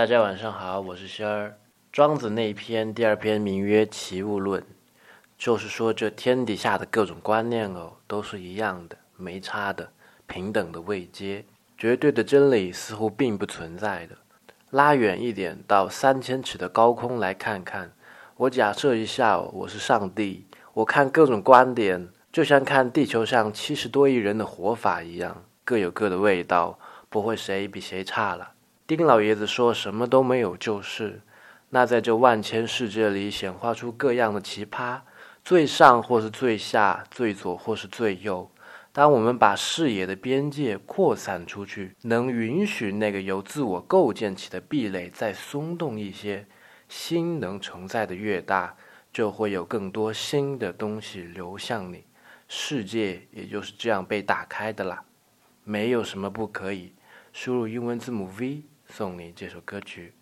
大家晚上好，我是仙儿。庄子那一篇第二篇名曰《齐物论》，就是说这天底下的各种观念哦，都是一样的，没差的，平等的位阶，绝对的真理似乎并不存在的。拉远一点，到三千尺的高空来看看。我假设一下，我是上帝，我看各种观点，就像看地球上七十多亿人的活法一样，各有各的味道，不会谁比谁差了。丁老爷子说什么都没有就是，那在这万千世界里显化出各样的奇葩，最上或是最下，最左或是最右。当我们把视野的边界扩散出去，能允许那个由自我构建起的壁垒再松动一些。心能承载的越大，就会有更多新的东西流向你，世界也就是这样被打开的啦。没有什么不可以。输入英文字母 V，送你这首歌曲。